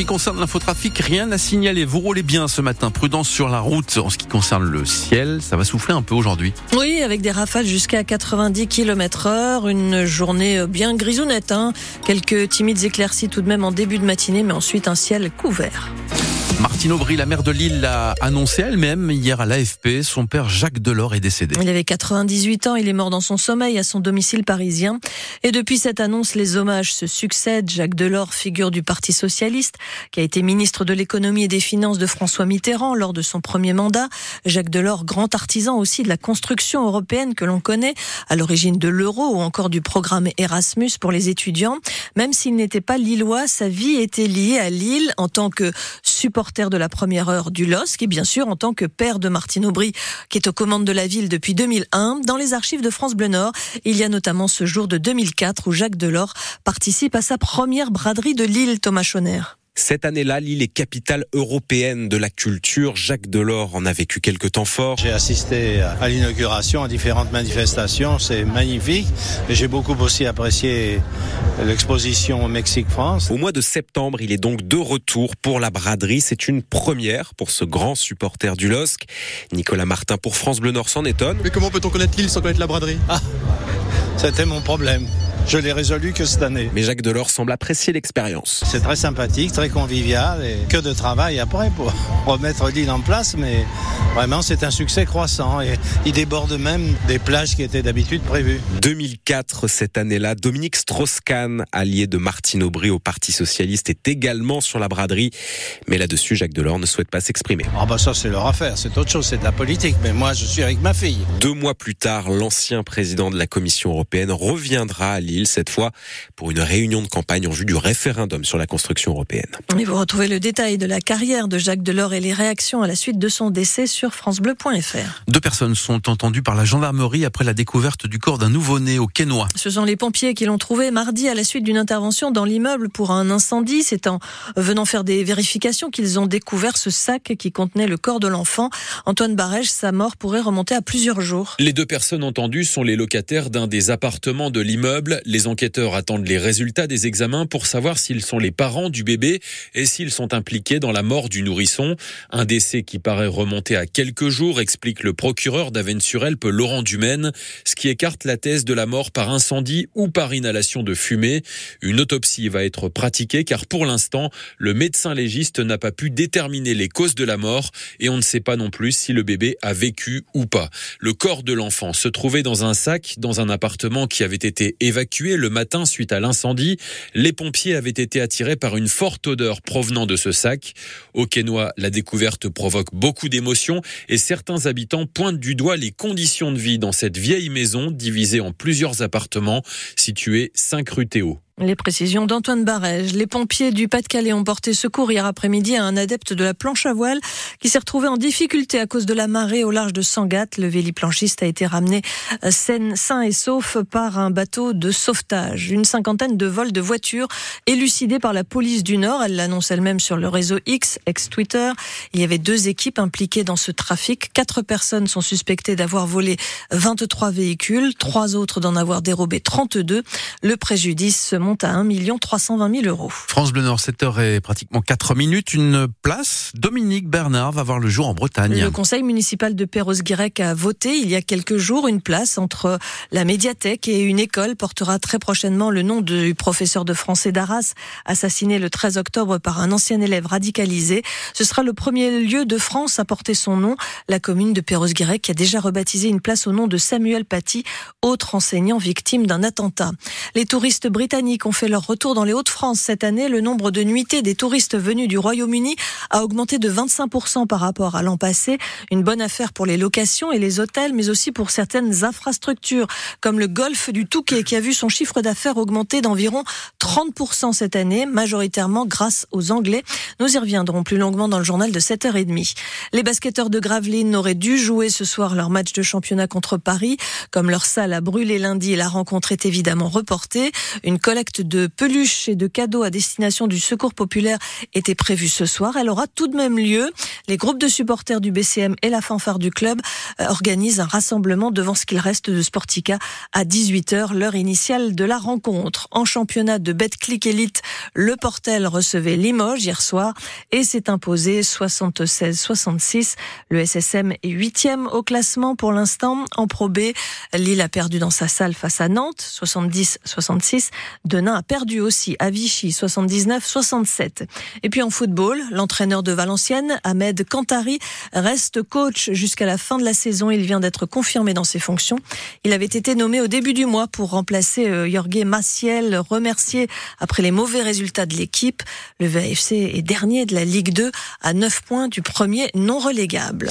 qui concerne l'infotrafic, rien à signaler. Vous roulez bien ce matin. Prudence sur la route. En ce qui concerne le ciel, ça va souffler un peu aujourd'hui. Oui, avec des rafales jusqu'à 90 km heure. Une journée bien grisonnette. Hein. Quelques timides éclaircies tout de même en début de matinée, mais ensuite un ciel couvert. Martine Aubry, la maire de Lille, l'a annoncé elle-même hier à l'AFP. Son père Jacques Delors est décédé. Il avait 98 ans. Il est mort dans son sommeil à son domicile parisien. Et depuis cette annonce, les hommages se succèdent. Jacques Delors, figure du Parti socialiste, qui a été ministre de l'économie et des finances de François Mitterrand lors de son premier mandat. Jacques Delors, grand artisan aussi de la construction européenne que l'on connaît, à l'origine de l'euro ou encore du programme Erasmus pour les étudiants. Même s'il n'était pas lillois, sa vie était liée à Lille en tant que supporter de la première heure du LOSC et bien sûr en tant que père de Martine Aubry, qui est aux commandes de la ville depuis 2001. Dans les archives de France Bleu Nord, il y a notamment ce jour de 2004 où Jacques Delors participe à sa première braderie de Lille, Thomas Chonner. Cette année-là, Lille est capitale européenne de la culture. Jacques Delors en a vécu quelques temps forts. J'ai assisté à l'inauguration, à différentes manifestations. C'est magnifique. J'ai beaucoup aussi apprécié l'exposition Mexique-France. Au mois de septembre, il est donc de retour pour la braderie. C'est une première pour ce grand supporter du LOSC. Nicolas Martin pour France Bleu Nord s'en étonne. Mais comment peut-on connaître Lille sans connaître la braderie? Ah, C'était mon problème. Je l'ai résolu que cette année. Mais Jacques Delors semble apprécier l'expérience. C'est très sympathique, très convivial et que de travail après pour remettre l'île en place. Mais vraiment, c'est un succès croissant et il déborde même des plages qui étaient d'habitude prévues. 2004, cette année-là, Dominique Strauss-Kahn, allié de Martine Aubry au Parti Socialiste, est également sur la braderie. Mais là-dessus, Jacques Delors ne souhaite pas s'exprimer. Ah bah ça, c'est leur affaire, c'est autre chose, c'est de la politique. Mais moi, je suis avec ma fille. Deux mois plus tard, l'ancien président de la Commission européenne reviendra à Lille cette fois pour une réunion de campagne en vue du référendum sur la construction européenne. Et vous retrouvez le détail de la carrière de Jacques Delors et les réactions à la suite de son décès sur francebleu.fr. Deux personnes sont entendues par la gendarmerie après la découverte du corps d'un nouveau-né au Quénois. Ce sont les pompiers qui l'ont trouvé mardi à la suite d'une intervention dans l'immeuble pour un incendie. C'est en venant faire des vérifications qu'ils ont découvert ce sac qui contenait le corps de l'enfant. Antoine Barège, sa mort pourrait remonter à plusieurs jours. Les deux personnes entendues sont les locataires d'un des appartements de l'immeuble. Les enquêteurs attendent les résultats des examens pour savoir s'ils sont les parents du bébé et s'ils sont impliqués dans la mort du nourrisson. Un décès qui paraît remonter à quelques jours, explique le procureur d'Avennes-sur-Elpe, Laurent Dumaine, ce qui écarte la thèse de la mort par incendie ou par inhalation de fumée. Une autopsie va être pratiquée car pour l'instant, le médecin légiste n'a pas pu déterminer les causes de la mort et on ne sait pas non plus si le bébé a vécu ou pas. Le corps de l'enfant se trouvait dans un sac dans un appartement qui avait été évacué le matin suite à l'incendie. Les pompiers avaient été attirés par une forte odeur provenant de ce sac. Au Quénois, la découverte provoque beaucoup d'émotions et certains habitants pointent du doigt les conditions de vie dans cette vieille maison divisée en plusieurs appartements situés 5 rue Théo. Les précisions d'Antoine Barège. Les pompiers du Pas-de-Calais ont porté secours hier après-midi à un adepte de la planche à voile qui s'est retrouvé en difficulté à cause de la marée au large de Sangatte. Le véliplanchiste a été ramené euh, sain et sauf par un bateau de sauvetage. Une cinquantaine de vols de voitures élucidés par la police du Nord. Elle l'annonce elle-même sur le réseau X, ex-Twitter. Il y avait deux équipes impliquées dans ce trafic. Quatre personnes sont suspectées d'avoir volé 23 véhicules, trois autres d'en avoir dérobé 32. Le préjudice se monte à 1 320 000 euros. France Bleu Nord, 7h et pratiquement 4 minutes. Une place, Dominique Bernard va voir le jour en Bretagne. Le conseil municipal de Perros-Guirec a voté il y a quelques jours une place entre la médiathèque et une école portera très prochainement le nom du professeur de français d'Arras, assassiné le 13 octobre par un ancien élève radicalisé. Ce sera le premier lieu de France à porter son nom. La commune de Perros-Guirec a déjà rebaptisé une place au nom de Samuel Paty, autre enseignant victime d'un attentat. Les touristes britanniques ont fait leur retour dans les Hauts-de-France cette année. Le nombre de nuitées des touristes venus du Royaume-Uni a augmenté de 25% par rapport à l'an passé. Une bonne affaire pour les locations et les hôtels, mais aussi pour certaines infrastructures, comme le golfe du Touquet, qui a vu son chiffre d'affaires augmenter d'environ 30% cette année, majoritairement grâce aux Anglais. Nous y reviendrons plus longuement dans le journal de 7h30. Les basketteurs de Gravelines auraient dû jouer ce soir leur match de championnat contre Paris. Comme leur salle a brûlé lundi, la rencontre est évidemment reportée. Une collecte collecte de peluches et de cadeaux à destination du Secours populaire était prévue ce soir. Elle aura tout de même lieu. Les groupes de supporters du BCM et la fanfare du club euh, organisent un rassemblement devant ce qu'il reste de Sportica à 18h, l'heure initiale de la rencontre. En championnat de Betclic Elite, le Portel recevait Limoges hier soir et s'est imposé 76-66. Le SSM est huitième au classement pour l'instant. En Pro B, Lille a perdu dans sa salle face à Nantes, 70-66. Denain a perdu aussi à Vichy, 79-67. Et puis en football, l'entraîneur de Valenciennes, Ahmed Kantari, reste coach jusqu'à la fin de la saison. Il vient d'être confirmé dans ses fonctions. Il avait été nommé au début du mois pour remplacer euh, Jorge Maciel, remercié après les mauvais résultats de l'équipe. Le VFC est dernier de la Ligue 2 à 9 points du premier non relégable.